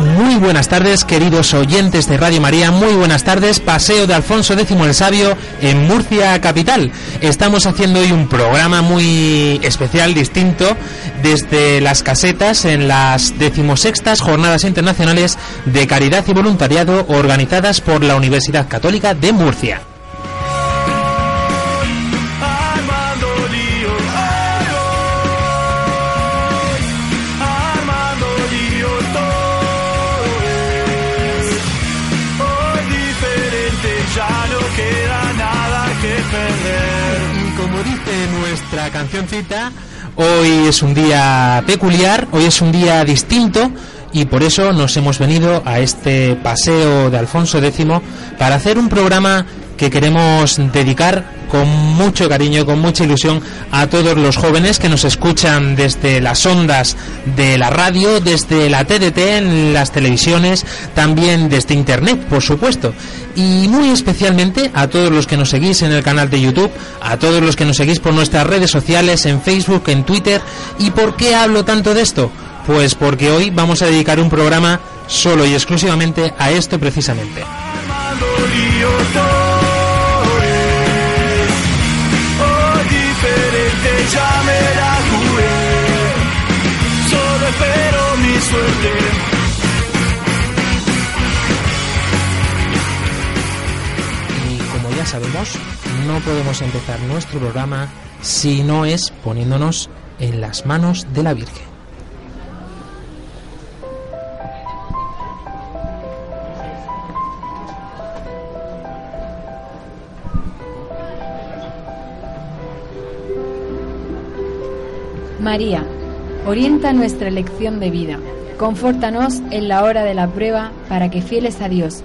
Muy buenas tardes, queridos oyentes de Radio María. Muy buenas tardes, Paseo de Alfonso X el Sabio en Murcia Capital. Estamos haciendo hoy un programa muy especial, distinto, desde las casetas en las decimosextas Jornadas Internacionales de Caridad y Voluntariado organizadas por la Universidad Católica de Murcia. Cancioncita, hoy es un día peculiar, hoy es un día distinto y por eso nos hemos venido a este paseo de Alfonso X para hacer un programa que queremos dedicar con mucho cariño, con mucha ilusión a todos los jóvenes que nos escuchan desde las ondas de la radio, desde la TDT, en las televisiones, también desde internet, por supuesto. Y muy especialmente a todos los que nos seguís en el canal de YouTube, a todos los que nos seguís por nuestras redes sociales, en Facebook, en Twitter. ¿Y por qué hablo tanto de esto? Pues porque hoy vamos a dedicar un programa solo y exclusivamente a esto precisamente. Sabemos, no podemos empezar nuestro programa si no es poniéndonos en las manos de la Virgen. María, orienta nuestra elección de vida. Confórtanos en la hora de la prueba para que fieles a Dios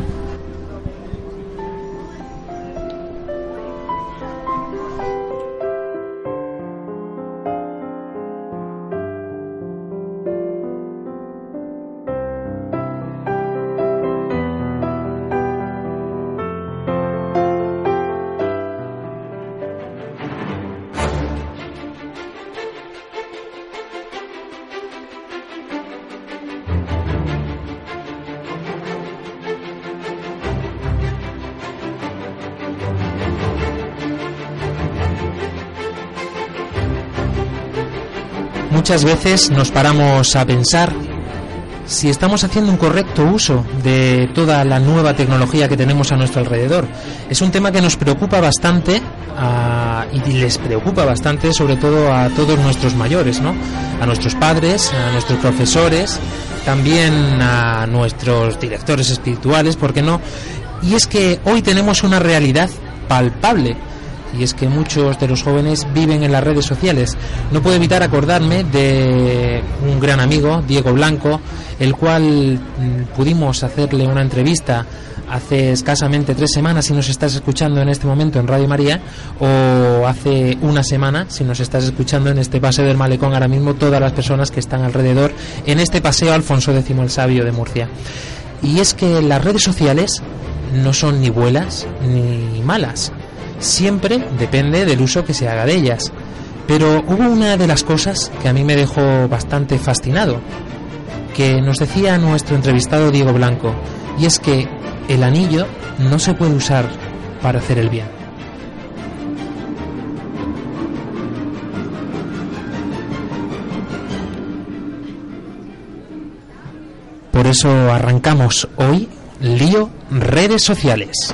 Muchas veces nos paramos a pensar si estamos haciendo un correcto uso de toda la nueva tecnología que tenemos a nuestro alrededor. Es un tema que nos preocupa bastante a- y les preocupa bastante sobre todo a todos nuestros mayores, ¿no? A nuestros padres, a nuestros profesores, también a nuestros directores espirituales, ¿por qué no? Y es que hoy tenemos una realidad palpable y es que muchos de los jóvenes viven en las redes sociales. No puedo evitar acordarme de un gran amigo, Diego Blanco, el cual mm, pudimos hacerle una entrevista hace escasamente tres semanas si nos estás escuchando en este momento en Radio María o hace una semana si nos estás escuchando en este paseo del malecón ahora mismo todas las personas que están alrededor en este paseo Alfonso X el Sabio de Murcia. Y es que las redes sociales no son ni buenas ni malas. Siempre depende del uso que se haga de ellas. Pero hubo una de las cosas que a mí me dejó bastante fascinado. que nos decía nuestro entrevistado Diego Blanco, y es que el anillo no se puede usar para hacer el bien. Por eso arrancamos hoy Lío Redes Sociales.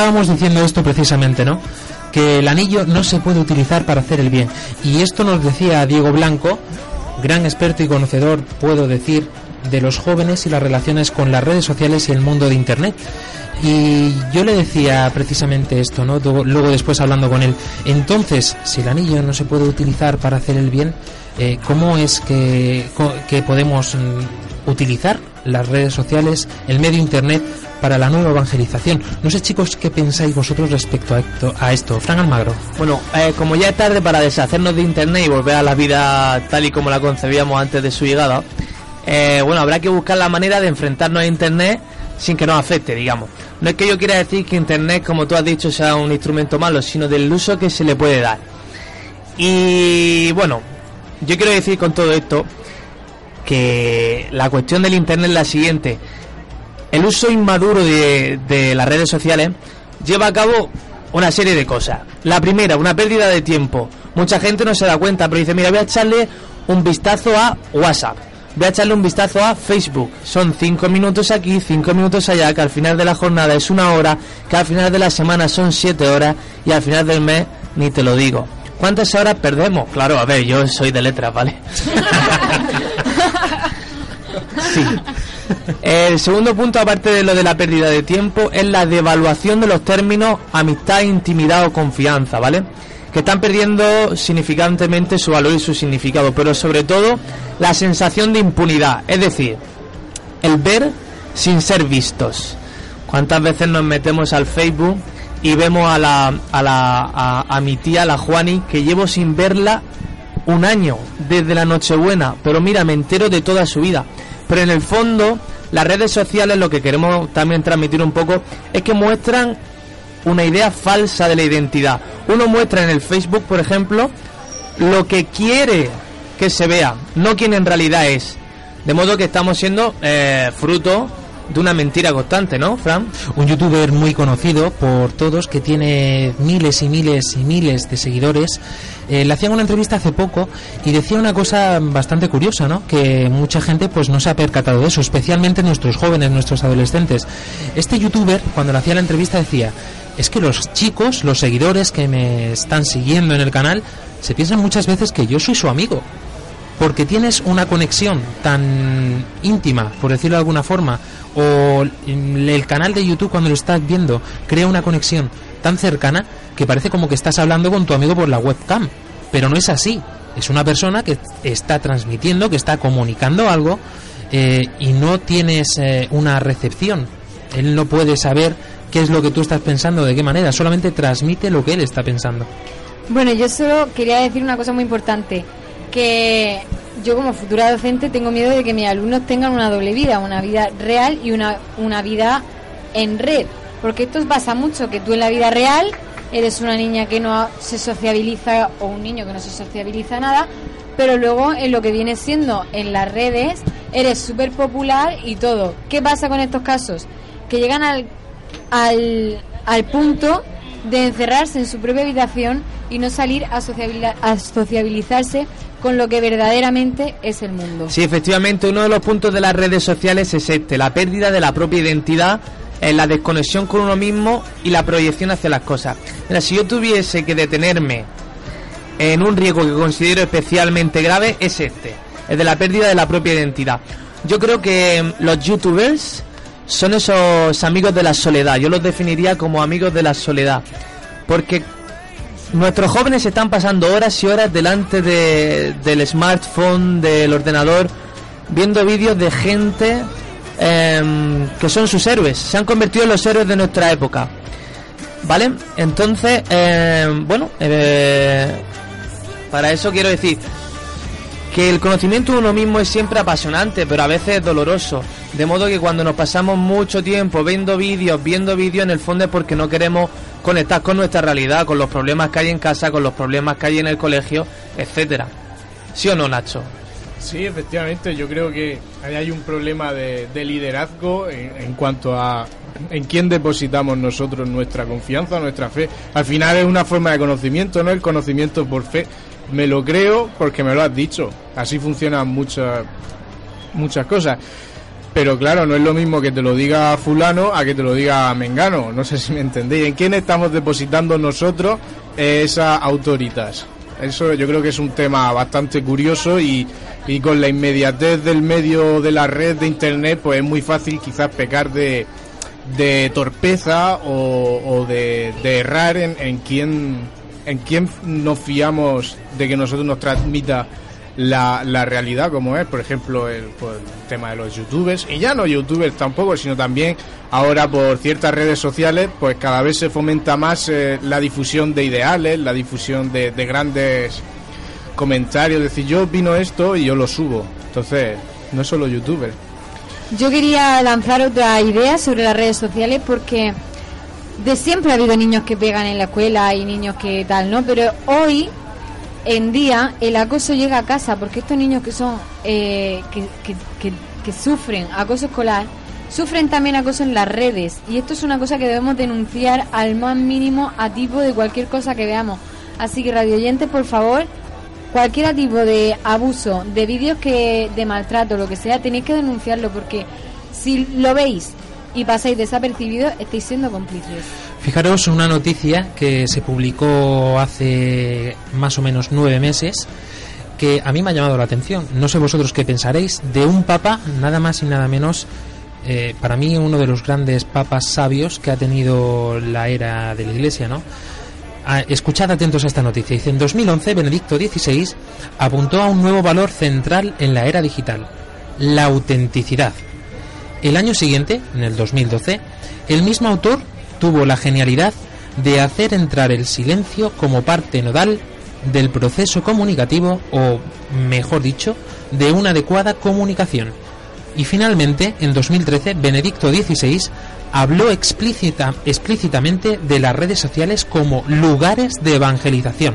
Enlazábamos diciendo esto precisamente, ¿no? Que el anillo no se puede utilizar para hacer el bien. Y esto nos decía Diego Blanco, gran experto y conocedor, puedo decir, de los jóvenes y las relaciones con las redes sociales y el mundo de Internet. Y yo le decía precisamente esto, ¿no? Luego, después hablando con él. Entonces, si el anillo no se puede utilizar para hacer el bien, eh, ¿cómo es que, que podemos mm, utilizar las redes sociales, el medio Internet para la nueva evangelización? No sé, chicos, ¿qué pensáis vosotros respecto a esto? A esto? Fran Almagro. Bueno, eh, como ya es tarde para deshacernos de Internet y volver a la vida tal y como la concebíamos antes de su llegada, eh, bueno, habrá que buscar la manera de enfrentarnos a Internet sin que nos afecte, digamos. No es que yo quiera decir que Internet, como tú has dicho, sea un instrumento malo, sino del uso que se le puede dar. Y bueno, yo quiero decir con todo esto que la cuestión del Internet es la siguiente. El uso inmaduro de, las redes sociales lleva a cabo una serie de cosas. La primera, una pérdida de tiempo. Mucha gente no se da cuenta, pero dice, mira, voy a echarle un vistazo a WhatsApp. Voy a echarle un vistazo a Facebook. Son cinco minutos aquí, cinco minutos allá, que al final de la jornada es una hora, que al final de la semana son siete horas y al final del mes ni te lo digo. ¿Cuántas horas perdemos? Claro, a ver, yo soy de letras, ¿vale? sí. El segundo punto, aparte de lo de la pérdida de tiempo, es la devaluación de los términos amistad, intimidad o confianza, ¿vale? Que están perdiendo significantemente su valor y su significado, pero sobre todo la sensación de impunidad, es decir, el ver sin ser vistos. ¿Cuántas veces nos metemos al Facebook y vemos a la a la a, a mi tía, la Juani, que llevo sin verla un año desde la Nochebuena, pero mira, me entero de toda su vida. Pero en el fondo, las redes sociales lo que queremos también transmitir un poco es que muestran una idea falsa de la identidad. Uno muestra en el Facebook, por ejemplo, lo que quiere que se vea, no quien en realidad es. De modo que estamos siendo eh, fruto de una mentira constante, ¿no, Fran? Un youtuber muy conocido por todos que tiene miles y miles y miles de seguidores. eh, le hacían una entrevista hace poco y decía una cosa bastante curiosa, ¿no? Que mucha gente pues no se ha percatado de eso, especialmente nuestros jóvenes, nuestros adolescentes. Este youtuber cuando le hacía la entrevista decía es que los chicos, los seguidores que me están siguiendo en el canal, se piensan muchas veces que yo soy su amigo porque tienes una conexión tan íntima, por decirlo de alguna forma, o el canal de YouTube cuando lo estás viendo crea una conexión tan cercana que parece como que estás hablando con tu amigo por la webcam, pero no es así. Es una persona que está transmitiendo, que está comunicando algo eh, y no tienes eh, una recepción. Él no puede saber qué es lo que tú estás pensando, de qué manera, solamente transmite lo que él está pensando. Bueno, yo solo quería decir una cosa muy importante, que yo como futura docente tengo miedo de que mis alumnos tengan una doble vida, una vida real y una, una vida en red, porque esto pasa mucho, que tú en la vida real eres una niña que no se sociabiliza o un niño que no se sociabiliza nada, pero luego en lo que viene siendo en las redes eres súper popular y todo. ¿Qué pasa con estos casos? Que llegan al, al, al punto de encerrarse en su propia habitación y no salir a, sociabilizarse con lo que verdaderamente es el mundo. Sí, efectivamente, uno de los puntos de las redes sociales es este, la pérdida de la propia identidad, eh, la desconexión con uno mismo y la proyección hacia las cosas. Mira, si yo tuviese que detenerme en un riesgo que considero especialmente grave es este, el de la pérdida de la propia identidad. Yo creo que mm, los youtubers son esos amigos de la soledad, yo los definiría como amigos de la soledad, porque nuestros jóvenes están pasando horas y horas delante de- del smartphone, del ordenador, viendo vídeos de gente em, que son sus héroes, se han convertido en los héroes de nuestra época. ¿Vale? Entonces, em, bueno, eh, para eso quiero decir que el conocimiento de uno mismo es siempre apasionante, pero a veces es doloroso. De modo que cuando nos pasamos mucho tiempo viendo vídeos, viendo vídeos, en el fondo es porque no queremos conectar con nuestra realidad, con los problemas que hay en casa, con los problemas que hay en el colegio, etcétera. ¿Sí o no, Nacho? Sí, efectivamente, yo creo que ahí hay un problema de, de liderazgo en, en cuanto a en quién depositamos nosotros nuestra confianza, nuestra fe. Al final es una forma de conocimiento, ¿no? El conocimiento por fe. Me lo creo porque me lo has dicho. Así funcionan muchas muchas cosas. Pero claro, no es lo mismo que te lo diga fulano a que te lo diga Mengano. No sé si me entendéis. ¿En quién estamos depositando nosotros esas autoritas? Eso yo creo que es un tema bastante curioso y, y con la inmediatez del medio de la red de internet, pues es muy fácil quizás pecar de, de torpeza o, o de, de errar en, en quién en quién nos fiamos de que nosotros nos transmita la, la realidad como es, por ejemplo, el, pues, el tema de los youtubers, y ya no youtubers tampoco, sino también ahora por ciertas redes sociales, pues cada vez se fomenta más eh, la difusión de ideales, la difusión de, de grandes comentarios, decir, yo opino esto y yo lo subo, entonces no es solo youtubers. Yo quería lanzar otra idea sobre las redes sociales porque de siempre ha habido niños que pegan en la escuela y niños que tal, ¿no? Pero hoy en día el acoso llega a casa porque estos niños que son eh, que, que, que, sufren acoso escolar sufren también acoso en las redes y esto es una cosa que debemos denunciar al más mínimo a tipo de cualquier cosa que veamos. Así que radio oyentes, por favor, cualquier tipo de abuso, de vídeos que de maltrato, lo que sea, tenéis que denunciarlo porque si lo veis y pasáis desapercibidos, estáis siendo cómplices. Fijaros una noticia que se publicó hace más o menos nueve meses que a mí me ha llamado la atención. No sé vosotros qué pensaréis de un papa, nada más y nada menos, eh, para mí uno de los grandes papas sabios que ha tenido la era de la Iglesia, ¿no? Ah, escuchad atentos a esta noticia. Dice, en 2011 Benedicto XVI apuntó a un nuevo valor central en la era digital, la autenticidad. El año siguiente, en el 2012, el mismo autor tuvo la genialidad de hacer entrar el silencio como parte nodal del proceso comunicativo o, mejor dicho, de una adecuada comunicación. Y finalmente, en 2013, Benedicto XVI habló explícita, explícitamente de las redes sociales como lugares de evangelización.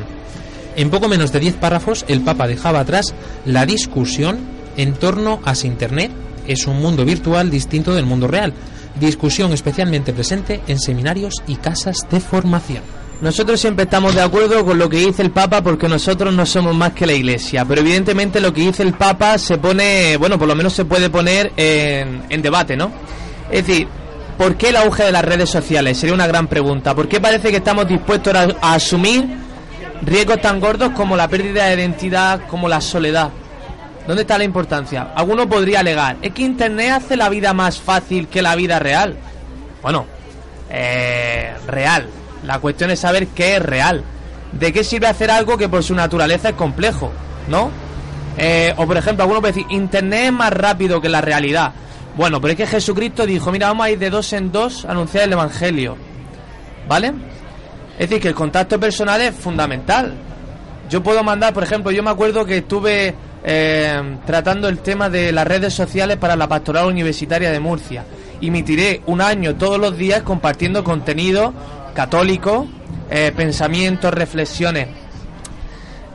En poco menos de 10 párrafos, el Papa dejaba atrás la discusión en torno a si Internet es un mundo virtual distinto del mundo real, discusión especialmente presente en seminarios y casas de formación. Nosotros siempre estamos de acuerdo con lo que dice el Papa porque nosotros no somos más que la Iglesia, pero evidentemente lo que dice el Papa se pone, bueno, por lo menos se puede poner en, en debate, ¿no? Es decir, ¿por qué el auge de las redes sociales? Sería una gran pregunta. ¿Por qué parece que estamos dispuestos a, a asumir riesgos tan gordos como la pérdida de identidad, como la soledad? ¿Dónde está la importancia? Alguno podría alegar, es que Internet hace la vida más fácil que la vida real. Bueno, eh, real. La cuestión es saber qué es real. ¿De qué sirve hacer algo que por su naturaleza es complejo? ¿No? Eh, o por ejemplo, alguno puede decir, Internet es más rápido que la realidad. Bueno, pero es que Jesucristo dijo, mira, vamos a ir de dos en dos a anunciar el Evangelio. ¿Vale? Es decir, que el contacto personal es fundamental. Yo puedo mandar, por ejemplo, yo me acuerdo que estuve eh, tratando el tema de las redes sociales para la pastoral universitaria de Murcia. Y me tiré un año todos los días compartiendo contenido católico, eh, pensamientos, reflexiones.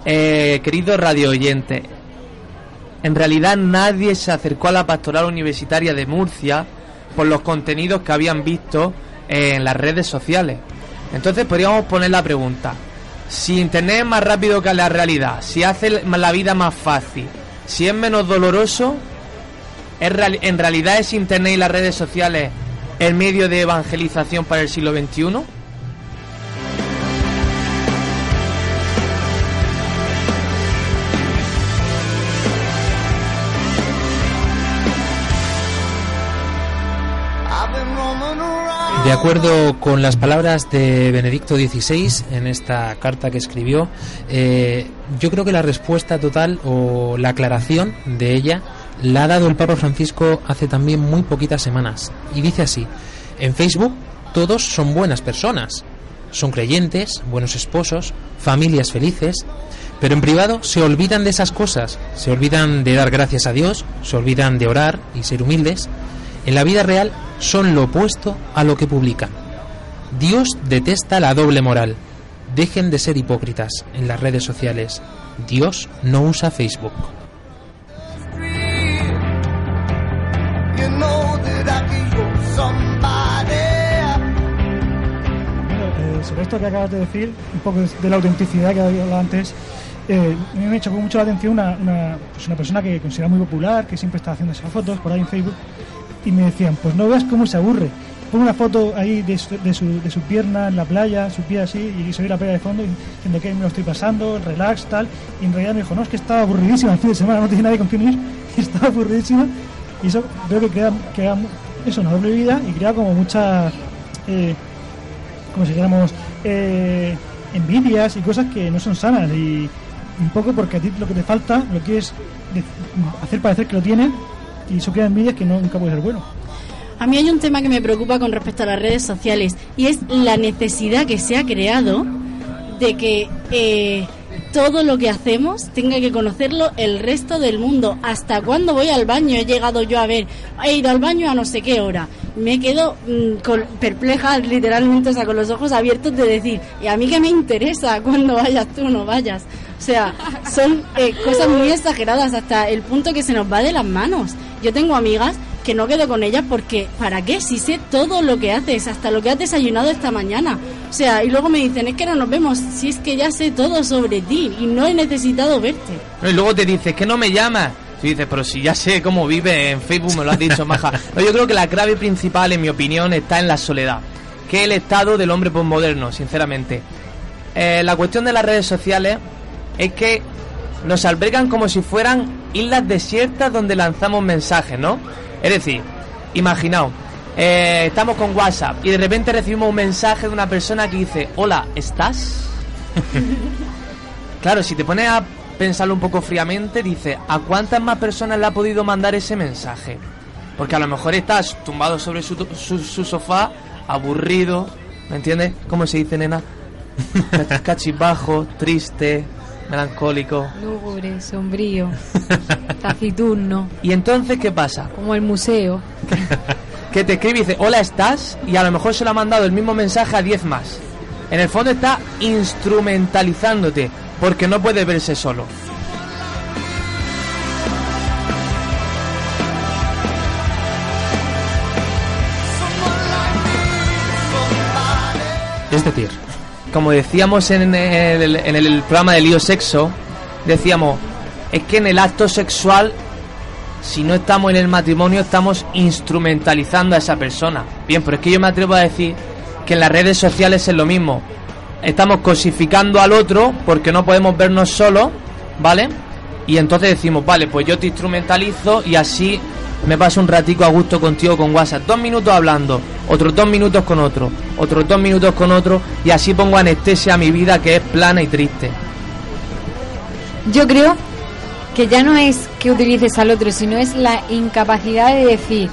Eh, querido radio oyente, en realidad nadie se acercó a la pastoral universitaria de Murcia por los contenidos que habían visto en las redes sociales. Entonces podríamos poner la pregunta, si Internet es más rápido que la realidad, si hace la vida más fácil, si es menos doloroso, ¿es real- ¿en realidad es Internet y las redes sociales el medio de evangelización para el siglo XXI? De acuerdo con las palabras de Benedicto XVI en esta carta que escribió, eh, yo creo que la respuesta total o la aclaración de ella la ha dado el Papa Francisco hace también muy poquitas semanas. Y dice así, en Facebook todos son buenas personas, son creyentes, buenos esposos, familias felices, pero en privado se olvidan de esas cosas, se olvidan de dar gracias a Dios, se olvidan de orar y ser humildes. En la vida real son lo opuesto a lo que publican. Dios detesta la doble moral. Dejen de ser hipócritas en las redes sociales. Dios no usa Facebook. Eh, sobre esto que acabas de decir, un poco de la autenticidad que había hablado antes, eh, me chocó mucho la atención una, una, pues una persona que considera muy popular, que siempre está haciendo esas fotos por ahí en Facebook, y me decían, pues no veas cómo se aburre. Pongo una foto ahí de su, de su, de su pierna en la playa, su pie así, y se ve la playa de fondo, y diciendo que me lo estoy pasando, relax, tal. Y en realidad me dijo, no, es que estaba aburridísima el fin de semana, no tiene nadie con quien ir, estaba aburridísima. Y eso veo que crea, crea eso, una doble vida y crea como muchas, eh, como si dijéramos, eh, envidias y cosas que no son sanas. Y un poco porque a ti lo que te falta, lo que es de- hacer parecer que lo tienes, y eso crea envidias que nunca puede ser bueno. A mí hay un tema que me preocupa con respecto a las redes sociales y es la necesidad que se ha creado de que eh, todo lo que hacemos tenga que conocerlo el resto del mundo. Hasta cuando voy al baño he llegado yo a ver, he ido al baño a no sé qué hora. Me quedo mm, con- perpleja, literalmente, o sea, con los ojos abiertos de decir, ¿y a mí qué me interesa cuando vayas tú no vayas? O sea, son eh, cosas muy exageradas hasta el punto que se nos va de las manos. Yo tengo amigas que no quedo con ellas porque, ¿para qué? Si sé todo lo que haces, hasta lo que has desayunado esta mañana. O sea, y luego me dicen, es que no nos vemos, si es que ya sé todo sobre ti y no he necesitado verte. Y luego te dices que no me llamas. Tú dices, pero si ya sé cómo vive en Facebook, me lo has dicho, maja. No, yo creo que la clave principal, en mi opinión, está en la soledad, que es el estado del hombre posmoderno, sinceramente. Eh, la cuestión de las redes sociales es que nos albergan como si fueran islas desiertas donde lanzamos mensajes, ¿no? Es decir, imaginaos, eh, estamos con WhatsApp y de repente recibimos un mensaje de una persona que dice, hola, ¿estás? Claro, si te pones a pensarlo un poco fríamente, dice, ¿a cuántas más personas le ha podido mandar ese mensaje? Porque a lo mejor estás tumbado sobre su, su- su sofá, aburrido, ¿me entiendes? ¿Cómo se dice, nena? Cach- Cachibajo, triste, melancólico. Lúgubre, sombrío, taciturno, ¿Y entonces qué pasa? como el museo. Que te escribe y dice, hola, ¿estás? Y a lo mejor se lo ha mandado el mismo mensaje a 10 más. En el fondo está instrumentalizándote, porque no puede verse solo. Es decir, como decíamos en el, programa de lío sexo, decíamos, es que en el acto sexual, si no estamos en el matrimonio, estamos instrumentalizando a esa persona. Bien, pero es que yo me atrevo a decir que en las redes sociales es lo mismo. Estamos cosificando al otro porque no podemos vernos solos, ¿vale? Y entonces decimos, vale, pues yo te instrumentalizo y así me paso un ratico a gusto contigo con WhatsApp. Dos minutos hablando, otros dos minutos con otro, otros dos minutos con otro y así pongo anestesia a mi vida que es plana y triste. Yo creo que ya no es que utilices al otro, sino es la incapacidad de decir,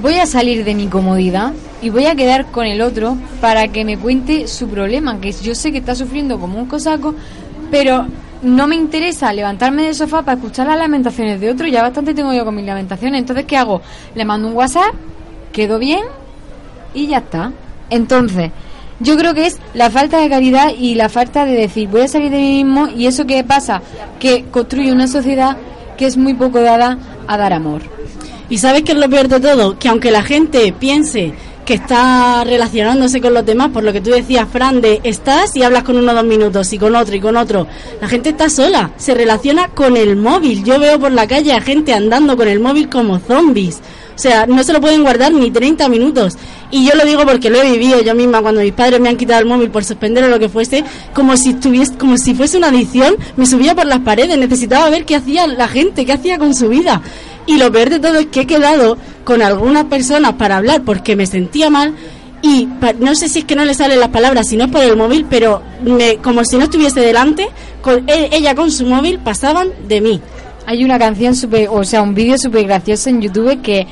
voy a salir de mi comodidad y voy a quedar con el otro para que me cuente su problema, que yo sé que está sufriendo como un cosaco, pero no me interesa levantarme del sofá para escuchar las lamentaciones de otro, ya bastante tengo yo con mis lamentaciones, entonces ¿qué hago? Le mando un WhatsApp, quedo bien y ya está. Entonces, yo creo que es la falta de caridad y la falta de decir, voy a salir de mí mismo y eso que pasa, que construye una sociedad que es muy poco dada a dar amor. ¿Y sabes qué es lo peor de todo? Que aunque la gente piense que está relacionándose con los demás, por lo que tú decías, Fran, de estás y hablas con uno dos minutos y con otro y con otro, la gente está sola, se relaciona con el móvil. Yo veo por la calle a gente andando con el móvil como zombies. O sea, no se lo pueden guardar ni 30 minutos. Y yo lo digo porque lo he vivido yo misma cuando mis padres me han quitado el móvil por suspender o lo que fuese, como si estuviese, como si fuese una adicción, me subía por las paredes, necesitaba ver qué hacía la gente, qué hacía con su vida. Y lo peor de todo es que he quedado con algunas personas para hablar porque me sentía mal y no sé si es que no le salen las palabras, si no es por el móvil, pero me, como si no estuviese delante, con e- ella con su móvil pasaban de mí. Hay una canción super, o sea, un vídeo súper gracioso en YouTube que,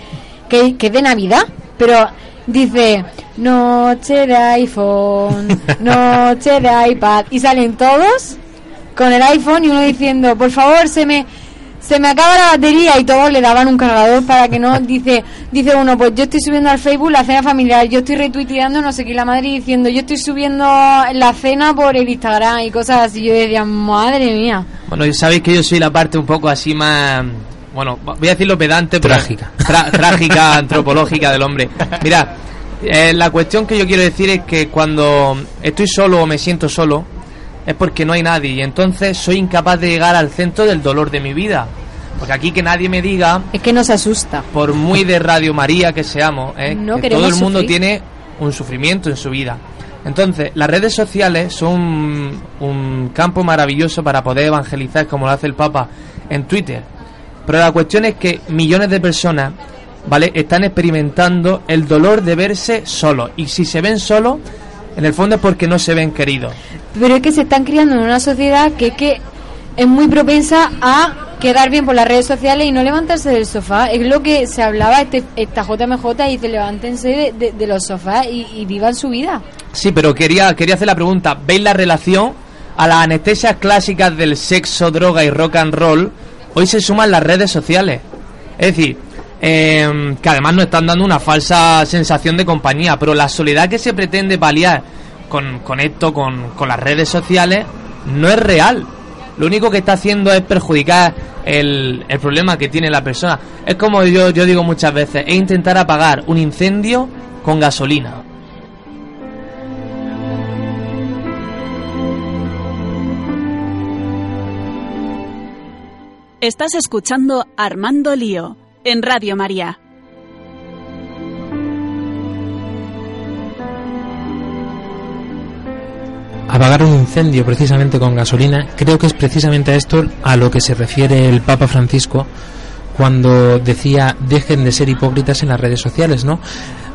que, que es de Navidad, pero dice noche de iPhone, noche de iPad y salen todos con el iPhone y uno diciendo, por favor, se me se me acaba la batería y todos le daban un cargador para que no dice dice uno pues yo estoy subiendo al Facebook la cena familiar yo estoy retuiteando no sé qué la madre diciendo yo estoy subiendo la cena por el Instagram y cosas así yo decía madre mía Bueno, sabéis que yo soy la parte un poco así más. Bueno, voy a decirlo pedante, pero. Trágica. tra- trágica, antropológica del hombre. Mira, eh, la cuestión que yo quiero decir es que cuando estoy solo o me siento solo, es porque no hay nadie. Y entonces soy incapaz de llegar al centro del dolor de mi vida. Porque aquí que nadie me diga, es que nos asusta por muy de Radio María que seamos, ¿eh? No que todo el mundo sufrir. tiene un sufrimiento en su vida. Entonces, las redes sociales son un, un campo maravilloso para poder evangelizar, como lo hace el Papa en Twitter. Pero la cuestión es que millones de personas, ¿vale? Están experimentando el dolor de verse solos. Y si se ven solos, en el fondo es porque no se ven queridos. pero es que se están criando en una sociedad que, que es muy propensa a quedar bien por las redes sociales y no levantarse del sofá. Es lo que se hablaba este, esta JMJ y dice levántense de, de- de los sofás y, y vivan su vida. Sí, pero quería, quería hacer la pregunta. ¿Veis la relación a las anestesias clásicas del sexo, droga y rock and roll? Hoy se suman las redes sociales. Es decir, em, que además nos están dando una falsa sensación de compañía, pero la soledad que se pretende paliar con, con esto, con, con las redes sociales, no es real. Lo único que está haciendo es perjudicar el, el problema que tiene la persona. Es como yo, yo digo muchas veces, es intentar apagar un incendio con gasolina. Estás escuchando Armando Lío en Radio María. apagar un incendio precisamente con gasolina, creo que es precisamente a esto a lo que se refiere el Papa Francisco cuando decía dejen de ser hipócritas en las redes sociales, ¿no?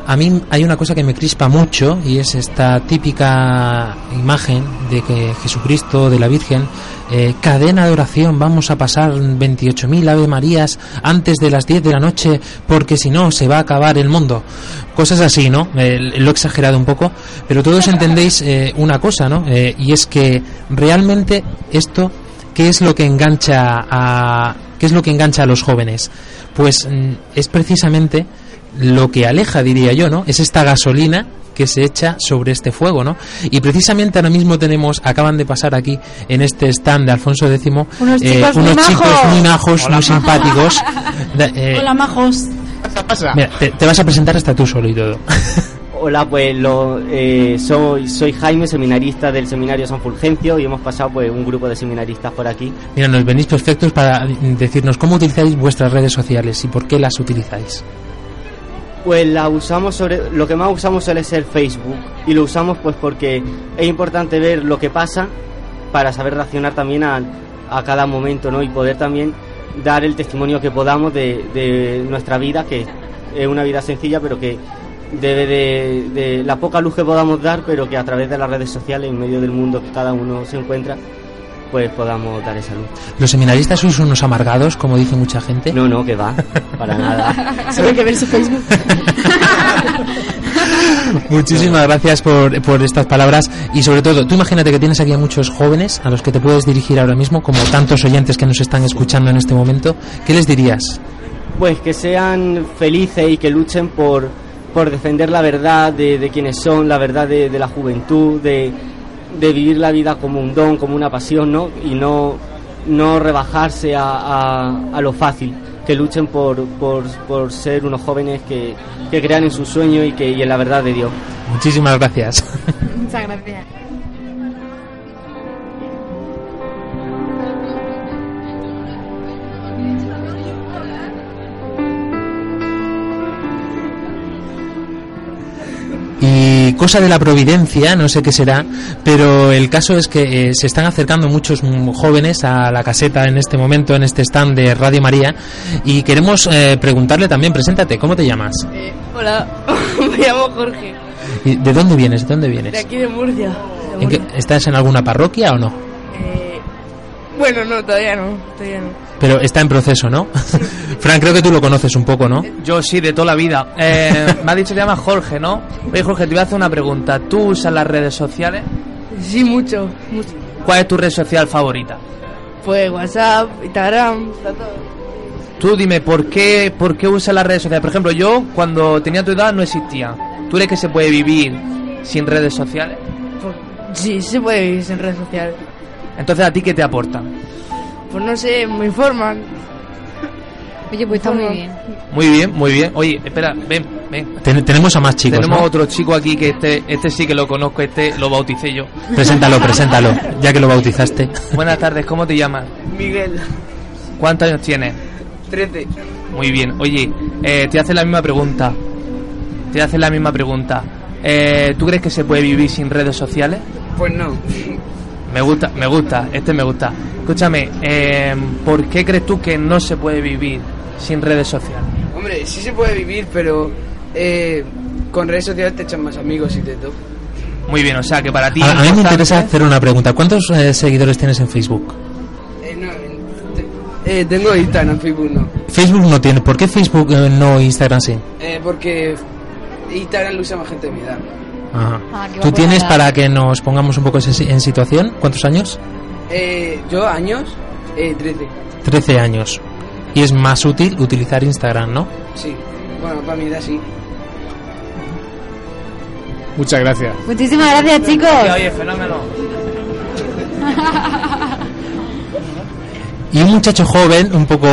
A mí hay una cosa que me crispa mucho y es esta típica imagen de que Jesucristo, de la Virgen, eh, cadena de oración, vamos a pasar 28.000 Ave Marías antes de las 10 de la noche porque si no se va a acabar el mundo. Cosas así, ¿no? Eh, lo he exagerado un poco, pero todos entendéis eh, una cosa, ¿no? Y es que realmente esto, ¿qué es lo que engancha a, qué es lo que engancha a los jóvenes? Pues mm, es precisamente lo que aleja, diría yo, ¿no? Es esta gasolina que se echa sobre este fuego, ¿no? Y precisamente ahora mismo tenemos, acaban de pasar aquí en este stand de Alfonso X, Unos eh, chicos muy unos chicos majos. muy majos, Hola, muy simpáticos. Da- eh, Hola, majos. mira, te, te vas a presentar hasta tú solo y todo. Hola, pues lo, eh, soy, soy Jaime, seminarista del Seminario San Fulgencio y hemos pasado pues un grupo de seminaristas por aquí. Mira, nos venís perfectos para decirnos cómo utilizáis vuestras redes sociales y por qué las utilizáis. Pues la usamos sobre, lo que más usamos suele ser Facebook y lo usamos pues porque es importante ver lo que pasa para saber reaccionar también a, a cada momento, ¿no? Y poder también dar el testimonio que podamos de, de nuestra vida, que es una vida sencilla, pero que debe de, de la poca luz que podamos dar, pero que a través de las redes sociales, en medio del mundo que cada uno se encuentra, pues podamos dar esa luz. ¿Los seminaristas sois unos amargados, como dice mucha gente? No, no, que va, para nada. Solo hay que ver su Facebook. Muchísimas gracias por, por estas palabras y sobre todo, tú imagínate que tienes aquí a muchos jóvenes a los que te puedes dirigir ahora mismo, como tantos oyentes que nos están escuchando en este momento. ¿Qué les dirías? Pues que sean felices y que luchen por, por defender la verdad de, de quienes son, la verdad de, de la juventud, de, de vivir la vida como un don, como una pasión, ¿no? Y no, no rebajarse a, a, a lo fácil, que luchen por, por, por ser unos jóvenes que, que crean en su sueño y, que, y en la verdad de Dios. Muchísimas gracias. Muchas gracias. Eh, cosa de la providencia, no sé qué será, pero el caso es que eh, se están acercando muchos jóvenes a la caseta en este momento, en este stand de Radio María, y queremos eh, preguntarle también, preséntate, ¿cómo te llamas? Hola, me llamo Jorge, ¿Y ¿De dónde vienes? ¿De dónde vienes? de aquí de Murcia. De ¿En qué- Murcia. ¿Estás en alguna parroquia o no? Bueno, no, todavía no, todavía no. Pero está en proceso, ¿no? Fran, creo que tú lo conoces un poco, ¿no? Yo sí, de toda la vida. Eh, me ha dicho que te llamas Jorge, ¿no? Oye, Jorge, te voy a hacer una pregunta. ¿Tú usas las redes sociales? Sí, mucho, mucho. ¿Cuál es tu red social favorita? Pues WhatsApp, Instagram, está todo. Tú dime, ¿por qué, ¿por qué usas las redes sociales? Por ejemplo, yo cuando tenía tu edad no existía. ¿Tú crees que se puede vivir sin redes sociales? Pues, sí, se puede vivir sin redes sociales. Entonces, ¿a ti qué te aportan? Pues no sé, me informan. Oye, pues está muy bien. Muy bien, muy bien. Oye, espera, ven, ven. Ten- tenemos a más chicos, Tenemos ¿no? otro chico aquí que este, este sí que lo conozco, este lo bauticé yo. Preséntalo, preséntalo, ya que lo bautizaste. Buenas tardes, ¿cómo te llamas? Miguel, ¿Cuántos años tienes? 13. Muy bien. Oye, eh, te hace la misma pregunta. Te hace la misma pregunta. Eh, ¿Tú crees que se puede vivir sin redes sociales? Pues no. Me gusta, me gusta, este me gusta. Escúchame, eh, ¿por qué crees tú que no se puede vivir sin redes sociales? Hombre, sí se puede vivir, pero eh, con redes sociales te echan más amigos y de todo. Muy bien, o sea que para ti... A, a mí me interesa hacer una pregunta. ¿Cuántos eh, seguidores tienes en Facebook? Eh, no, te- eh, tengo Instagram, Facebook no. Facebook no tiene. ¿Por qué Facebook eh, no Instagram sí? Eh, porque Instagram lo usa más gente de mi edad. Ajá. Ah, ¿Tú tienes para que nos pongamos un poco en situación? ¿Cuántos años? Eh, yo, años, eh, 13. 13 años. Y es más útil utilizar Instagram, ¿no? Sí. Bueno, para mi edad sí. Muchas gracias. Muchísimas gracias, chicos. Oye, oye, fenómeno. Y un muchacho joven, un poco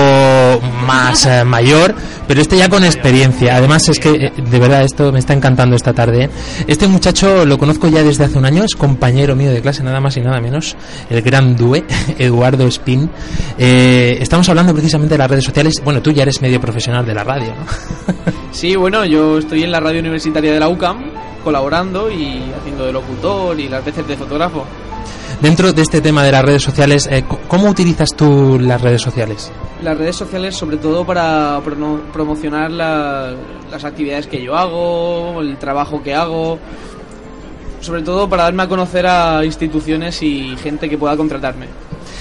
más eh, mayor, pero este ya con experiencia. Además es que, eh, de verdad, esto me está encantando esta tarde. ¿eh? Este muchacho lo conozco ya desde hace un año, es compañero mío de clase, nada más y nada menos, el gran Due, Eduardo Spin. Eh, estamos hablando precisamente de las redes sociales. Bueno, tú ya eres medio profesional de la radio, ¿no? Sí, bueno, yo estoy en la radio universitaria de la UCAM colaborando y haciendo de locutor y las veces de fotógrafo. Dentro de este tema de las redes sociales, eh, ¿cómo utilizas tú las redes sociales? Las redes sociales sobre todo para promocionar la- las actividades que yo hago, el trabajo que hago, sobre todo para darme a conocer a instituciones y gente que pueda contratarme.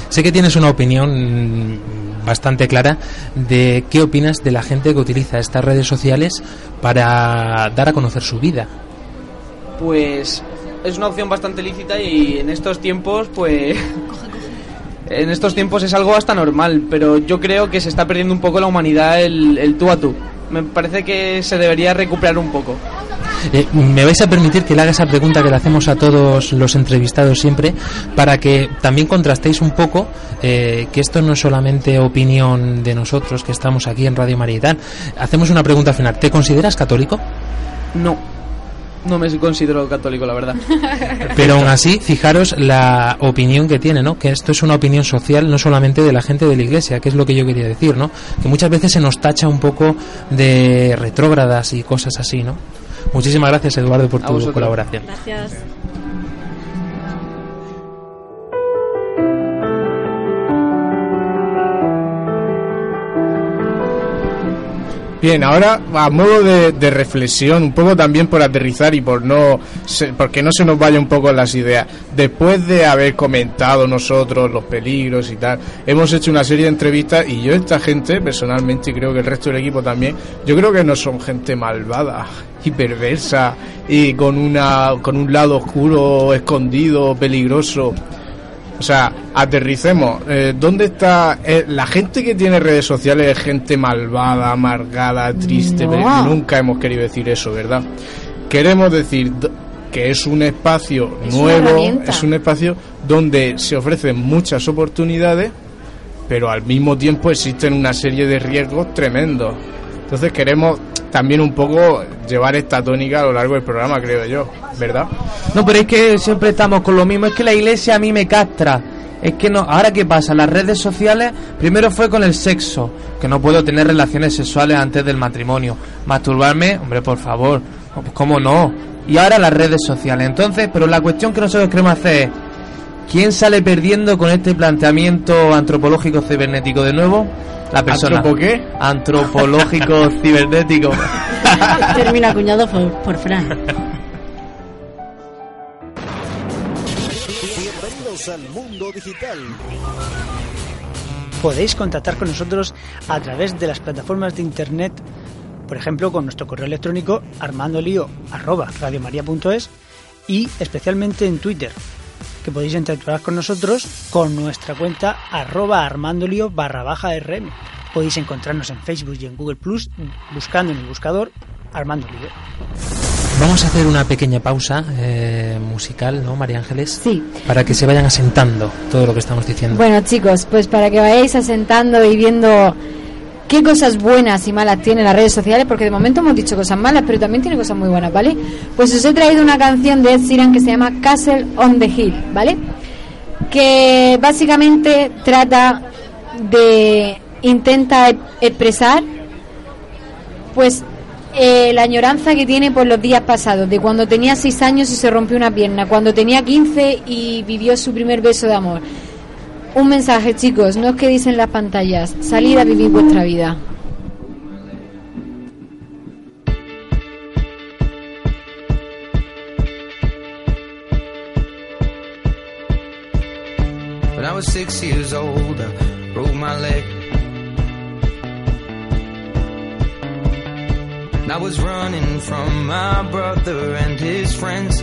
Sé que tienes una opinión bastante clara de qué opinas de la gente que utiliza estas redes sociales para dar a conocer su vida. Pues es una opción bastante lícita y en estos tiempos, pues. En estos tiempos es algo hasta normal, pero yo creo que se está perdiendo un poco la humanidad el, el tú a tú. Me parece que se debería recuperar un poco. Eh, ¿Me vais a permitir que le haga esa pregunta que le hacemos a todos los entrevistados siempre para que también contrastéis un poco eh, que esto no es solamente opinión de nosotros que estamos aquí en Radio María y tal? Hacemos una pregunta final. ¿Te consideras católico? No, no me considero católico, la verdad. Pero aún así, fijaros la opinión que tiene, ¿no? Que esto es una opinión social no solamente de la gente de la iglesia, que es lo que yo quería decir, ¿no? Que muchas veces se nos tacha un poco de retrógradas y cosas así, ¿no? Muchísimas gracias, Eduardo, por A tu colaboración. Gracias. Bien, ahora a modo de, reflexión, un poco también por aterrizar y por no, se- porque no se nos vaya un poco las ideas. Después de haber comentado nosotros los peligros y tal, hemos hecho una serie de entrevistas y yo esta gente, personalmente, y creo que el resto del equipo también, yo creo que no son gente malvada y perversa y con una, con un lado oscuro, escondido, peligroso. O sea, aterricemos. Eh, ¿Dónde está eh, la gente que tiene redes sociales? Es gente malvada, amargada, triste. No. Nunca hemos querido decir eso, ¿verdad? Queremos decir que es un espacio Es nuevo, es un espacio donde se ofrecen muchas oportunidades, pero al mismo tiempo existen una serie de riesgos tremendos. Entonces queremos también un poco llevar esta tónica a lo largo del programa, creo yo, ¿verdad? No, pero es que siempre estamos con lo mismo. Es que la iglesia a mí me castra. Es que no. Ahora qué pasa, las redes sociales. Primero fue con el sexo, que no puedo tener relaciones sexuales antes del matrimonio. Masturbarme, hombre, por favor. Pues, ¿Cómo no? y ahora las redes sociales. Entonces, pero la cuestión que nosotros queremos hacer es, ¿quién sale perdiendo con este planteamiento antropológico cibernético de nuevo? La persona. ¿Antropo qué? Antropológico cibernético. Termina acuñado por, por Fran. Bienvenidos al mundo digital. Podéis contactar con nosotros a través de las plataformas de internet, por ejemplo, con nuestro correo electrónico armandolio@radiomaria.es y especialmente en Twitter, que podéis interactuar con nosotros con nuestra cuenta arroba armandolio barra baja rm. Podéis encontrarnos en Facebook y en Google Plus buscando en el buscador Armando Lío. Vamos a hacer una pequeña pausa eh, musical, ¿no, María Ángeles? Sí. Para que se vayan asentando todo lo que estamos diciendo. Bueno, chicos, pues para que vayáis asentando y viendo qué cosas buenas y malas tienen las redes sociales, porque de momento hemos dicho cosas malas, pero también tiene cosas muy buenas, ¿vale? Pues os he traído una canción de Ed Sheeran que se llama Castle on the Hill, ¿vale? Que básicamente trata de intenta e- expresar pues eh, la añoranza que tiene por los días pasados, de cuando tenía 6 años y se rompió una pierna, cuando tenía 15 y vivió su primer beso de amor. Un mensaje, chicos, no os quedéis en las pantallas, salid a vivir vuestra vida. When I was six years old, I broke my leg. And I was running from my brother and his friends.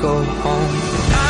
go home.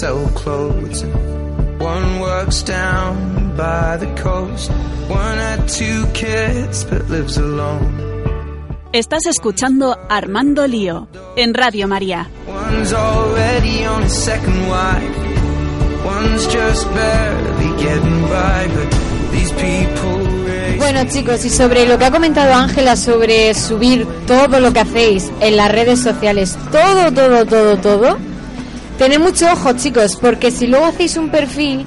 Sell clothes, and one works down by the coast. One had two kids but lives alone. Estás escuchando Armando Lío en Radio María. One's already on his second wife. One's just barely getting by, but these people raise Bueno chicos, y sobre lo que ha comentado Ángela sobre subir todo lo que hacéis en las redes sociales, todo, todo, todo, todo, Tened mucho ojo, chicos, porque si luego hacéis un perfil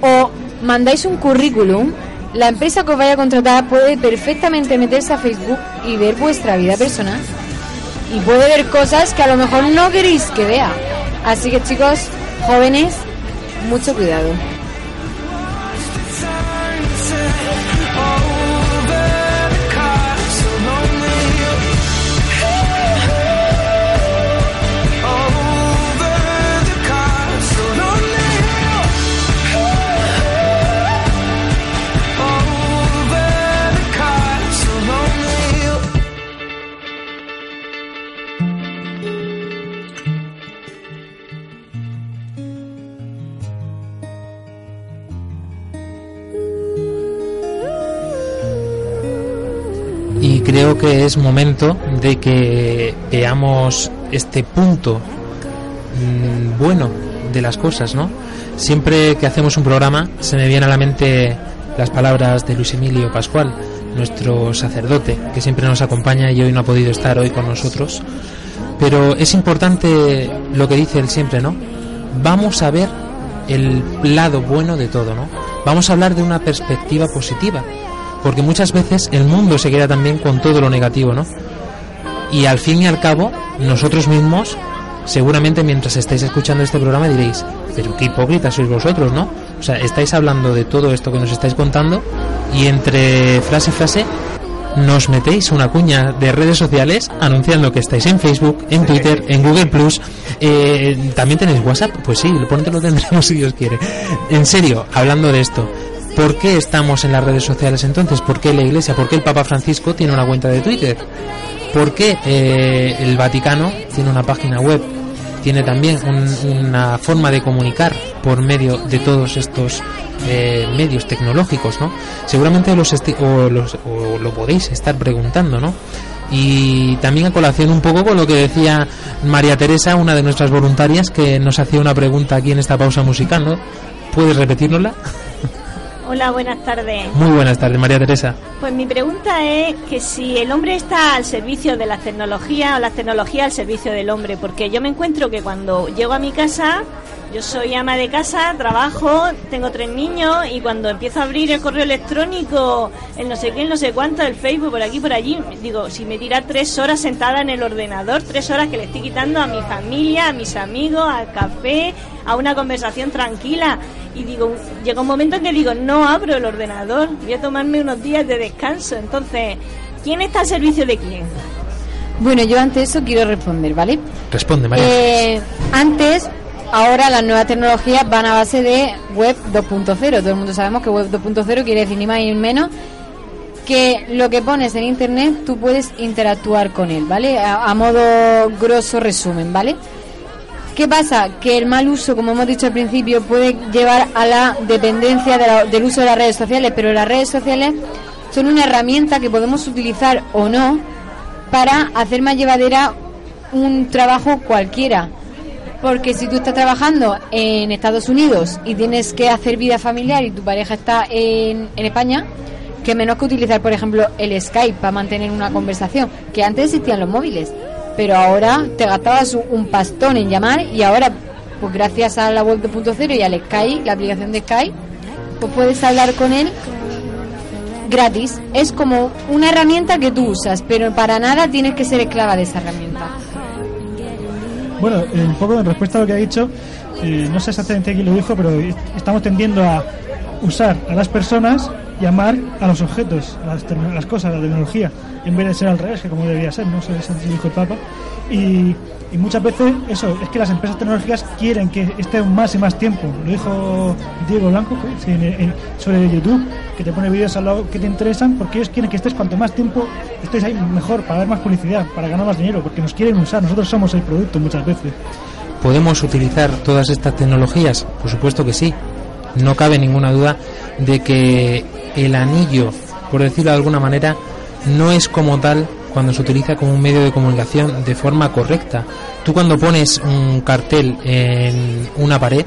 o mandáis un currículum, la empresa que os vaya a contratar puede perfectamente meterse a Facebook y ver vuestra vida personal. Y puede ver cosas que a lo mejor no queréis que vea. Así que chicos, jóvenes, mucho cuidado. Creo que es momento de que veamos este punto mm, bueno de las cosas, ¿no? Siempre que hacemos un programa se me vienen a la mente las palabras de Luis Emilio Pascual, nuestro sacerdote, que siempre nos acompaña y hoy no ha podido estar hoy con nosotros. Pero es importante lo que dice él siempre, ¿no? Vamos a ver el lado bueno de todo, ¿no? Vamos a hablar de una perspectiva positiva, porque muchas veces el mundo se queda también con todo lo negativo, ¿no? Y al fin y al cabo, nosotros mismos, seguramente mientras estáis escuchando este programa diréis, pero qué hipócritas sois vosotros, ¿no? O sea, estáis hablando de todo esto que nos estáis contando y entre frase y frase nos metéis una cuña de redes sociales anunciando que estáis en Facebook, en Twitter, en Google Plus. Eh, ¿También tenéis WhatsApp? Pues sí, pronto lo tendremos si Dios quiere. En serio, hablando de esto, ¿por qué estamos en las redes sociales entonces? ¿Por qué la Iglesia? ¿Por qué el Papa Francisco tiene una cuenta de Twitter? ¿Por qué eh, el Vaticano tiene una página web? Tiene también un- una forma de comunicar por medio de todos estos eh, medios tecnológicos, ¿no? Seguramente los o, los- o lo podéis estar preguntando, ¿no? Y también a colación un poco con lo que decía María Teresa, una de nuestras voluntarias, que nos hacía una pregunta aquí en esta pausa musical, ¿no? ¿Puedes repetírnosla? Hola, buenas tardes. Muy buenas tardes, María Teresa. Pues mi pregunta es que si el hombre está al servicio de las tecnologías o las tecnologías al servicio del hombre, porque yo me encuentro que cuando llego a mi casa, yo soy ama de casa, trabajo, tengo tres niños y cuando empiezo a abrir el correo electrónico, el no sé qué, el no sé cuánto, el Facebook, por aquí, por allí, digo, si me tira tres horas sentada en el ordenador, tres horas que le estoy quitando a mi familia, a mis amigos, al café, a una conversación tranquila. Y digo, llega un momento en que digo, no abro el ordenador, voy a tomarme unos días de descanso. Entonces, ¿quién está al servicio de quién? Bueno, yo ante eso quiero responder, ¿vale? Responde, María. Eh, antes, ahora las nuevas tecnologías van a base de web 2.0. Todo el mundo sabemos que web 2.0 quiere decir ni más ni menos que lo que pones en internet tú puedes interactuar con él, ¿vale? A, modo grosso resumen, ¿vale? ¿Qué pasa? Que el mal uso, como hemos dicho al principio, puede llevar a la dependencia de la- del uso de las redes sociales, pero las redes sociales son una herramienta que podemos utilizar o no para hacer más llevadera un trabajo cualquiera. Porque si tú estás trabajando en Estados Unidos y tienes que hacer vida familiar y tu pareja está en, en España, que menos que utilizar, por ejemplo, el Skype para mantener una conversación, que antes existían los móviles, pero ahora te gastabas un, pastón en llamar y ahora, pues gracias a la web 2.0 y al Skype, la aplicación de Skype, pues puedes hablar con él gratis. Es como una herramienta que tú usas, pero para nada tienes que ser esclava de esa herramienta. Bueno, eh, un poco en respuesta a lo que ha dicho, no sé exactamente quién lo dijo, pero est- estamos tendiendo a usar a las personas y amar a los objetos, a las, cosas, a la tecnología, en vez de ser al revés, que como debería ser, no sé si dijo el Papa. Y, y muchas veces eso, es que las empresas tecnológicas quieren que estén más y más tiempo. Lo dijo Diego Blanco pues, sobre YouTube, que te pone vídeos al lado que te interesan, porque ellos quieren que estés cuanto más tiempo estés ahí mejor, para ver más publicidad, para ganar más dinero, porque nos quieren usar, nosotros somos el producto muchas veces. ¿Podemos utilizar todas estas tecnologías? Por supuesto que sí. No cabe ninguna duda de que el anillo, por decirlo de alguna manera, no es como tal cuando se utiliza como un medio de comunicación de forma correcta. Tú cuando pones un cartel en una pared,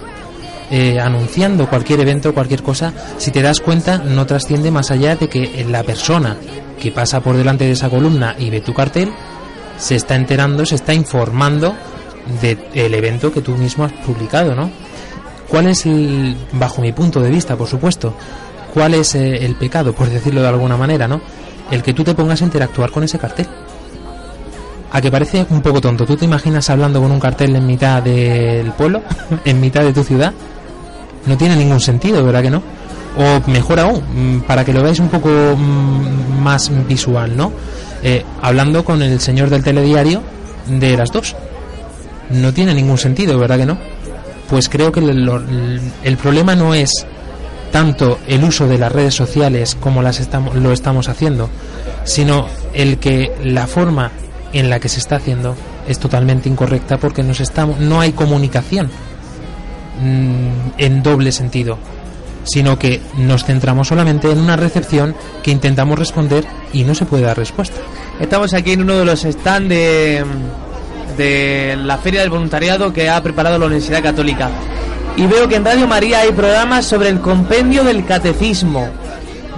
eh, anunciando cualquier evento, cualquier cosa, si te das cuenta no trasciende más allá de que la persona que pasa por delante de esa columna y ve tu cartel se está enterando, se está informando del evento que tú mismo has publicado, ¿no? ¿Cuál es, el, bajo mi punto de vista, por supuesto, cuál es eh, el pecado, por decirlo de alguna manera, ¿no? El que tú te pongas a interactuar con ese cartel. A que parece un poco tonto. ¿Tú te imaginas hablando con un cartel en mitad del pueblo? ¿En mitad de tu ciudad? No tiene ningún sentido, ¿verdad que no? O mejor aún, mm, para que lo veáis un poco mm, más visual, ¿no? Eh, hablando con el señor del telediario de las dos. No tiene ningún sentido, ¿verdad que no? Pues creo que el, el- el problema no es tanto el uso de las redes sociales como las estamos, lo estamos haciendo, sino el que la forma en la que se está haciendo es totalmente incorrecta porque nos estamos, no hay comunicación mm, en doble sentido, sino que nos centramos solamente en una recepción que intentamos responder y no se puede dar respuesta. Estamos aquí en uno de los stands de, de la Feria del Voluntariado que ha preparado la Universidad Católica. Y veo que en Radio María hay programas sobre el compendio del catecismo.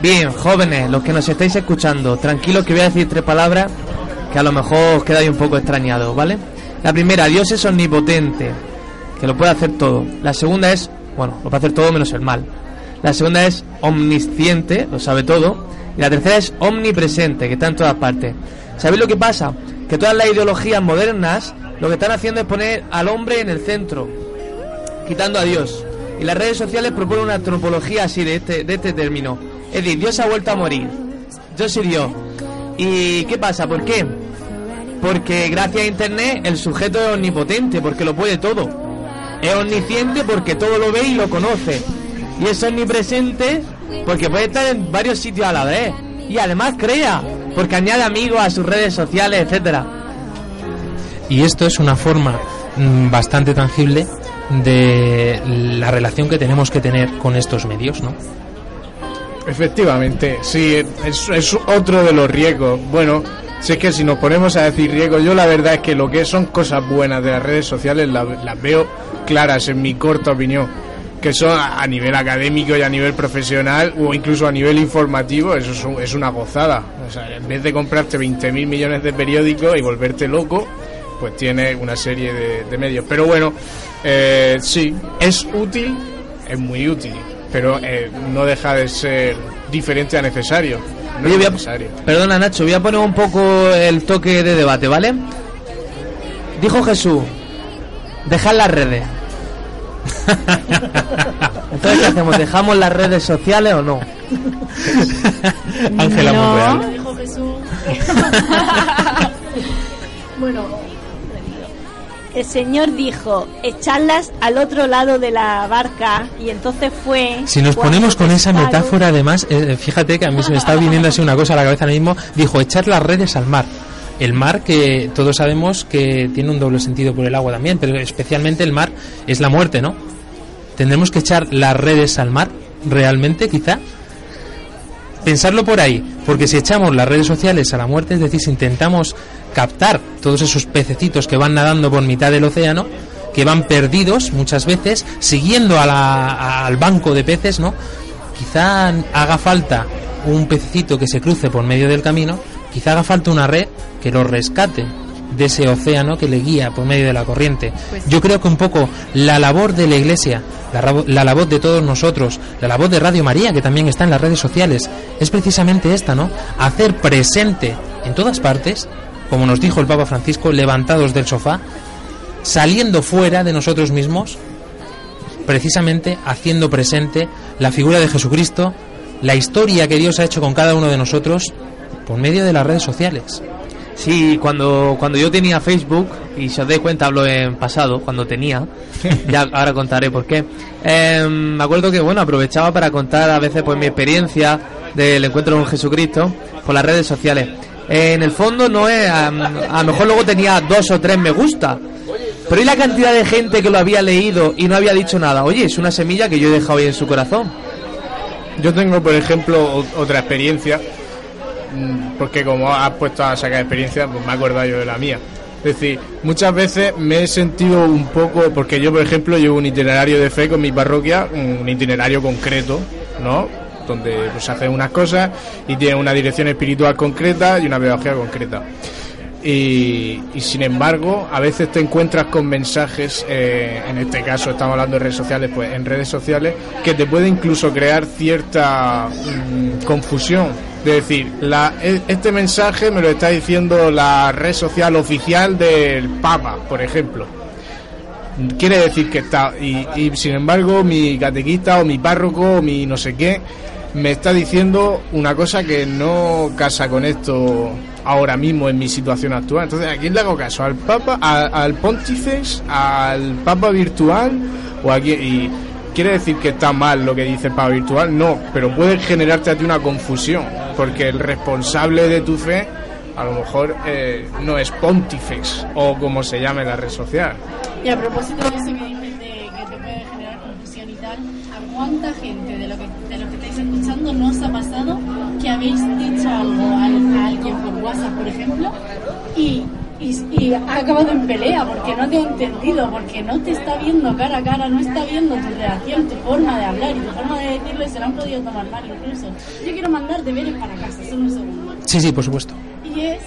Bien, jóvenes, los que nos estáis escuchando, tranquilos que voy a decir tres palabras que a lo mejor os quedáis un poco extrañados, ¿vale? La primera, Dios es omnipotente, que lo puede hacer todo. La segunda es, bueno, lo puede hacer todo menos el mal. La segunda es omnisciente, lo sabe todo. Y la tercera es omnipresente, que está en todas partes. ¿Sabéis lo que pasa? Que todas las ideologías modernas lo que están haciendo es poner al hombre en el centro, quitando a Dios. Y las redes sociales proponen una antropología así de este, de este término. Es decir, Dios ha vuelto a morir. Dios. ¿Y qué pasa? ¿Por qué? Porque gracias a Internet el sujeto es omnipotente, porque lo puede todo. Es omnisciente porque todo lo ve y lo conoce. Y es omnipresente porque puede estar en varios sitios a la vez. Y además crea, porque añade amigos a sus redes sociales, etcétera. Y esto es una forma mm, bastante tangible de la relación que tenemos que tener con estos medios, ¿no? Efectivamente, sí, es, otro de los riesgos. Bueno, si es que si nos ponemos a decir riesgos, yo la verdad es que lo que son cosas buenas de las redes sociales la- las, veo claras en mi corta opinión. Que son a nivel académico y a nivel profesional o incluso a nivel informativo, eso es, un- es una gozada. O sea, en vez de comprarte 20.000 millones de periódicos y volverte loco, pues tienes una serie de medios. Pero bueno, eh, sí, es útil, es muy útil, pero eh, no deja de ser diferente a necesario. No Oye, es voy a- necesario. Perdona Nacho, voy a poner un poco el toque de debate, ¿vale? Dijo Jesús, dejad las redes. Entonces, ¿qué hacemos? ¿Dejamos las redes sociales o no? Ángela No. Monreal. Dijo Jesús. bueno, el Señor dijo, echarlas al otro lado de la barca y entonces fue... Si nos ponemos con esa metáfora, además, eh, fíjate que a mí se me está viniendo así una cosa a la cabeza ahora mismo. Dijo, echar las redes al mar. El mar que todos sabemos que tiene un doble sentido por el agua también, pero especialmente el mar es la muerte, ¿no? ¿Tendremos que echar las redes al mar? ¿Realmente, quizá? Pensarlo por ahí, porque si echamos las redes sociales a la muerte, es decir, si intentamos captar todos esos pececitos que van nadando por mitad del océano, que van perdidos muchas veces, siguiendo a la- al banco de peces, ¿no? Quizá haga falta un pececito que se cruce por medio del camino, quizá haga falta una red que lo rescate de ese océano que le guía por medio de la corriente. Yo creo que un poco la labor de la Iglesia, la, la labor de todos nosotros, la labor de Radio María, que también está en las redes sociales, es precisamente esta, ¿no? Hacer presente en todas partes, como nos dijo el Papa Francisco, levantados del sofá, saliendo fuera de nosotros mismos, precisamente haciendo presente la figura de Jesucristo, la historia que Dios ha hecho con cada uno de nosotros por medio de las redes sociales. Sí, cuando, cuando yo tenía Facebook, y si os dais cuenta hablo en pasado, cuando tenía, ya ahora contaré por qué, eh, me acuerdo que bueno, aprovechaba para contar a veces pues mi experiencia del encuentro con Jesucristo por las redes sociales. En el fondo no es, a, a lo mejor luego tenía dos o tres me gusta, pero ¿y la cantidad de gente que lo había leído y no había dicho nada? Oye, es una semilla que yo he dejado ahí en su corazón. Yo tengo, por ejemplo, otra experiencia, mm, porque como has puesto a sacar experiencia, pues me he acordado yo de la mía. Es decir, muchas veces me he sentido un poco, porque yo, por ejemplo, llevo un itinerario de fe con mi parroquia, un itinerario concreto, ¿no? Donde pues, se hacen unas cosas y tiene una dirección espiritual concreta y una pedagogía concreta. Y, y sin embargo, a veces te encuentras con mensajes, eh, en este caso estamos hablando de redes sociales, pues en redes sociales, que te puede incluso crear cierta mm, confusión. De decir, la, e- este mensaje me lo está diciendo la red social oficial del Papa, por ejemplo. Quiere decir que está, y, y sin embargo, mi catequista o mi párroco o mi no sé qué me está diciendo una cosa que no casa con esto ahora mismo en mi situación actual. Entonces, ¿a quién le hago caso? ¿Al Papa, a- al Pontífex, al Papa virtual o a quién? Y quiere decir que está mal lo que dice el Papa virtual, no, pero puede generarte a ti una confusión, porque el responsable de tu fe a lo mejor eh, no es Pontifex o como se llame la red social. Y a propósito de eso que dices de que te puede generar confusión y tal, ¿a cuánta gente de lo que, de lo que estáis escuchando no os ha pasado que habéis dicho algo a, a alguien por WhatsApp, por ejemplo, y, y, y ha acabado en pelea porque no te ha entendido, porque no te está viendo cara a cara, no está viendo tu reacción, tu forma de hablar y tu forma de decirlo y se lo han podido tomar mal incluso? Yo quiero mandar deberes para casa, solo un segundo Sí, sí, por supuesto. y es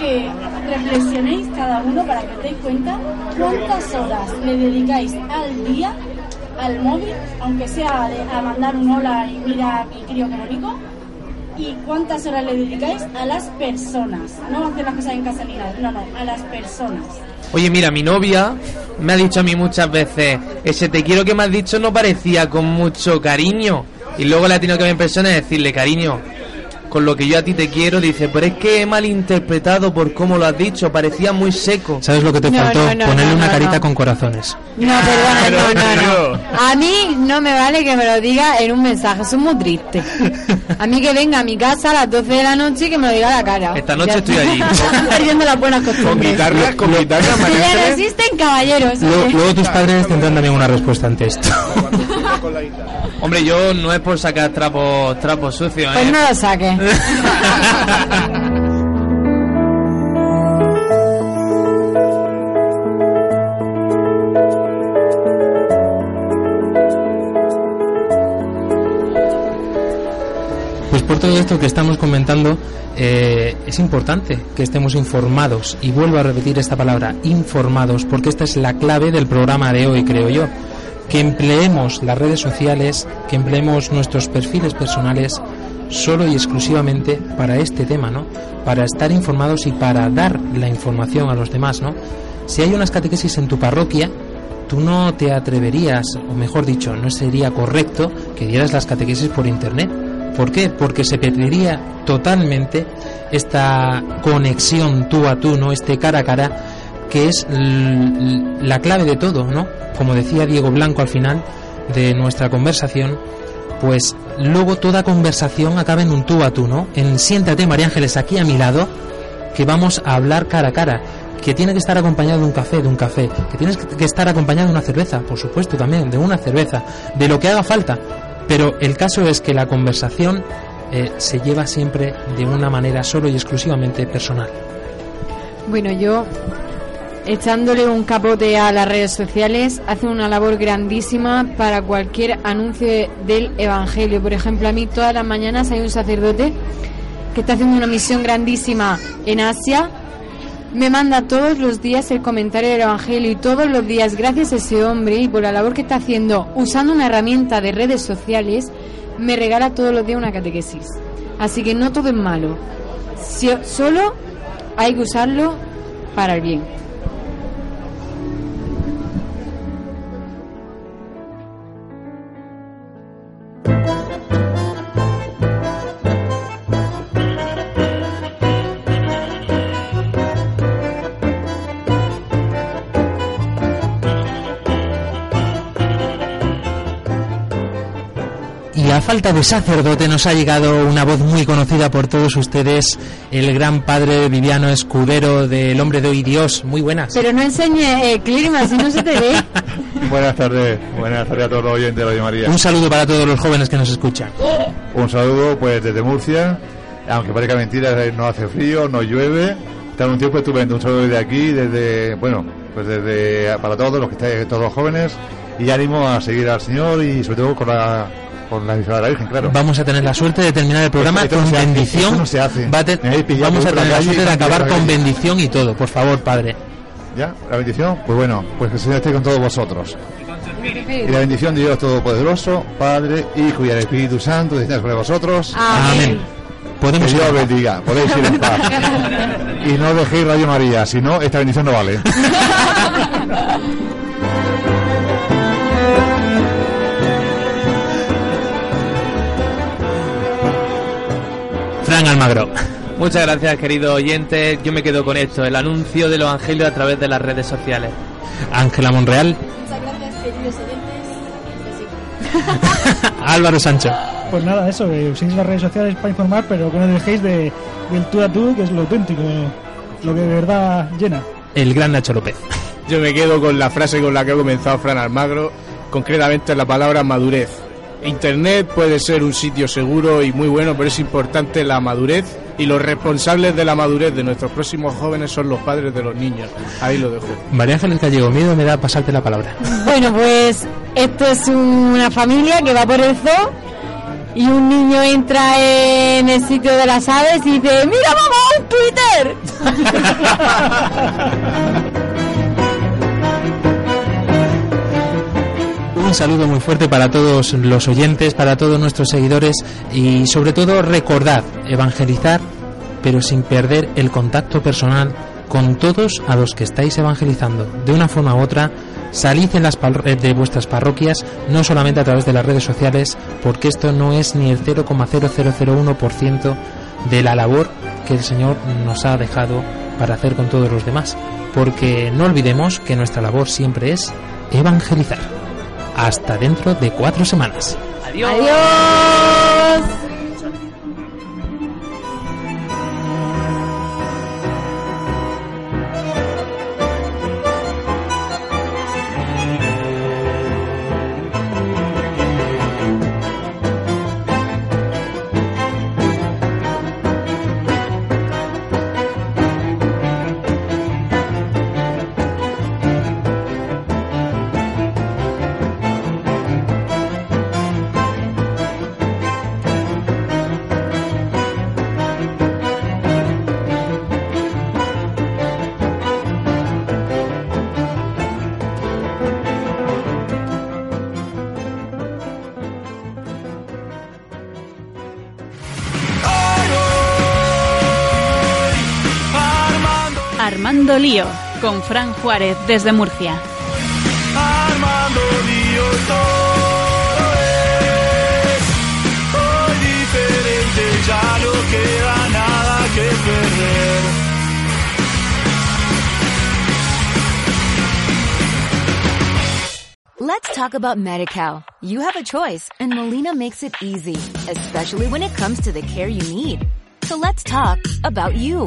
que reflexionéis cada uno para que os deis cuenta cuántas horas le dedicáis al día al móvil, aunque sea de- a mandar un hola y mira mi crío que y cuántas horas le dedicáis a las personas, no a hacer las cosas en casa ni nada, no, no, a las personas. Oye, mira, mi novia me ha dicho a mí muchas veces, ese te quiero que me has dicho no parecía con mucho cariño. Y luego le ha tenido que ver en persona y decirle, cariño, con lo que yo a ti te quiero, dice, pero es que he malinterpretado por cómo lo has dicho, parecía muy seco. ¿Sabes lo que te No, faltó? no, no, Ponerle no, una no, carita no. con corazones. No, perdona, no, no, no. no. A mí no me vale que me lo diga en un mensaje, soy muy triste. A mí que venga a mi casa a las 12 de la noche y que me lo diga a la cara. Esta noche Ya estoy allí. Perdiendo las buenas costumbres. guitarras, con guitarras, Que ya no existen caballeros. Luego, ¿eh? luego tus padres tendrán también una respuesta ante esto. Hombre, yo no es por sacar trapos trapos sucios, Pues ¿eh? no lo saques. Pues por todo esto que estamos comentando, eh, es importante que estemos informados. Y vuelvo a repetir esta palabra, informados, porque esta es la clave del programa de hoy, creo yo. Que empleemos las redes sociales, que empleemos nuestros perfiles personales solo y exclusivamente para este tema, ¿no? Para estar informados y para dar la información a los demás, ¿no? Si hay unas catequesis en tu parroquia, tú no te atreverías, o mejor dicho, no sería correcto que dieras las catequesis por internet. ¿Por qué? Porque se perdería totalmente esta conexión tú a tú, ¿no? Este cara a cara, que es la clave de todo, ¿no? Como decía Diego Blanco al final de nuestra conversación, pues luego toda conversación acaba en un tú a tú, ¿no? En siéntate María Ángeles aquí a mi lado, que vamos a hablar cara a cara, que tiene que estar acompañado de un café, de un café, que tienes que estar acompañado de una cerveza, por supuesto también, de una cerveza, de lo que haga falta. Pero el caso es que la conversación eh, se lleva siempre de una manera solo y exclusivamente personal. Bueno, yo echándole un capote a las redes sociales hacen una labor grandísima para cualquier anuncio de- del evangelio. Por ejemplo, a mí todas las mañanas hay un sacerdote que está haciendo una misión grandísima en Asia. Me manda todos los días el comentario del evangelio y todos los días, gracias a ese hombre y por la labor que está haciendo usando una herramienta de redes sociales, me regala todos los días una catequesis. Así que no todo es malo. Si- solo hay que usarlo para el bien. Falta de sacerdote nos ha llegado una voz muy conocida por todos ustedes, el gran padre Viviano Escudero del Hombre de Hoy Dios. Muy buenas. Pero no enseñe el clima, si no se te ve. Buenas tardes, buenas tardes a todos los oyentes de Radio María. Un saludo para todos los jóvenes que nos escuchan. Un saludo pues desde Murcia, aunque parezca mentira, eh, no hace frío, no llueve, está un tiempo estupendo. Un saludo desde aquí, desde, bueno, pues desde para todos los que estáis, todos los jóvenes, y ánimo a seguir al Señor y sobre todo con la, con la bendición de la Virgen, claro. Vamos a tener la suerte de terminar el programa Esto- esto con no se hace, bendición. no se hace. Va a te- Me habéis pillado vamos a por la tener la suerte de acabar con bendición y todo. Por favor, padre. ¿Ya? ¿La bendición? Pues bueno, pues que el Señor esté con todos vosotros. Y la bendición de Dios Todopoderoso, Padre, Hijo y el Espíritu Santo, descienda sobre vosotros. Amén. Podemos que Dios ir bendiga, podéis ir en paz. y no dejéis Radio María, si no, esta bendición no vale. Fran Almagro. Muchas gracias, querido oyente. Yo me quedo con esto, el anuncio del Evangelio a través de las redes sociales. Ángela Monreal. Muchas gracias, queridos oyentes. Álvaro Sancho. Pues nada, eso, que uséis las redes sociales para informar, pero que no dejéis de, del tú a tú, que es lo auténtico, lo que de verdad llena. El gran Nacho López. Yo me quedo con la frase con la que ha comenzado Fran Almagro, concretamente la palabra madurez. Internet puede ser un sitio seguro y muy bueno, pero es importante la madurez y los responsables de la madurez de nuestros próximos jóvenes son los padres de los niños. Ahí lo dejo. María Ángeles Gallego, miedo me da pasarte la palabra. Bueno, pues esto es una familia que va por el zoo y un niño entra en el sitio de las aves y dice, mira mamá, un Twitter. Un saludo muy fuerte para todos los oyentes, para todos nuestros seguidores y sobre todo recordad, evangelizar, pero sin perder el contacto personal con todos a los que estáis evangelizando. De una forma u otra, salid en las eh, de vuestras parroquias, no solamente a través de las redes sociales, porque esto no es ni el 0,0001% de la labor que el Señor nos ha dejado para hacer con todos los demás. Porque no olvidemos que nuestra labor siempre es evangelizar. Hasta dentro de cuatro semanas. Adiós. Adiós. Armando Lío, con Fran Juárez desde Murcia. Armando Lío todo es hoy diferente, ya no queda nada que perder. Let's talk about MediCal. You have a choice and Molina makes it easy, especially when it comes to the care you need. So let's talk about you,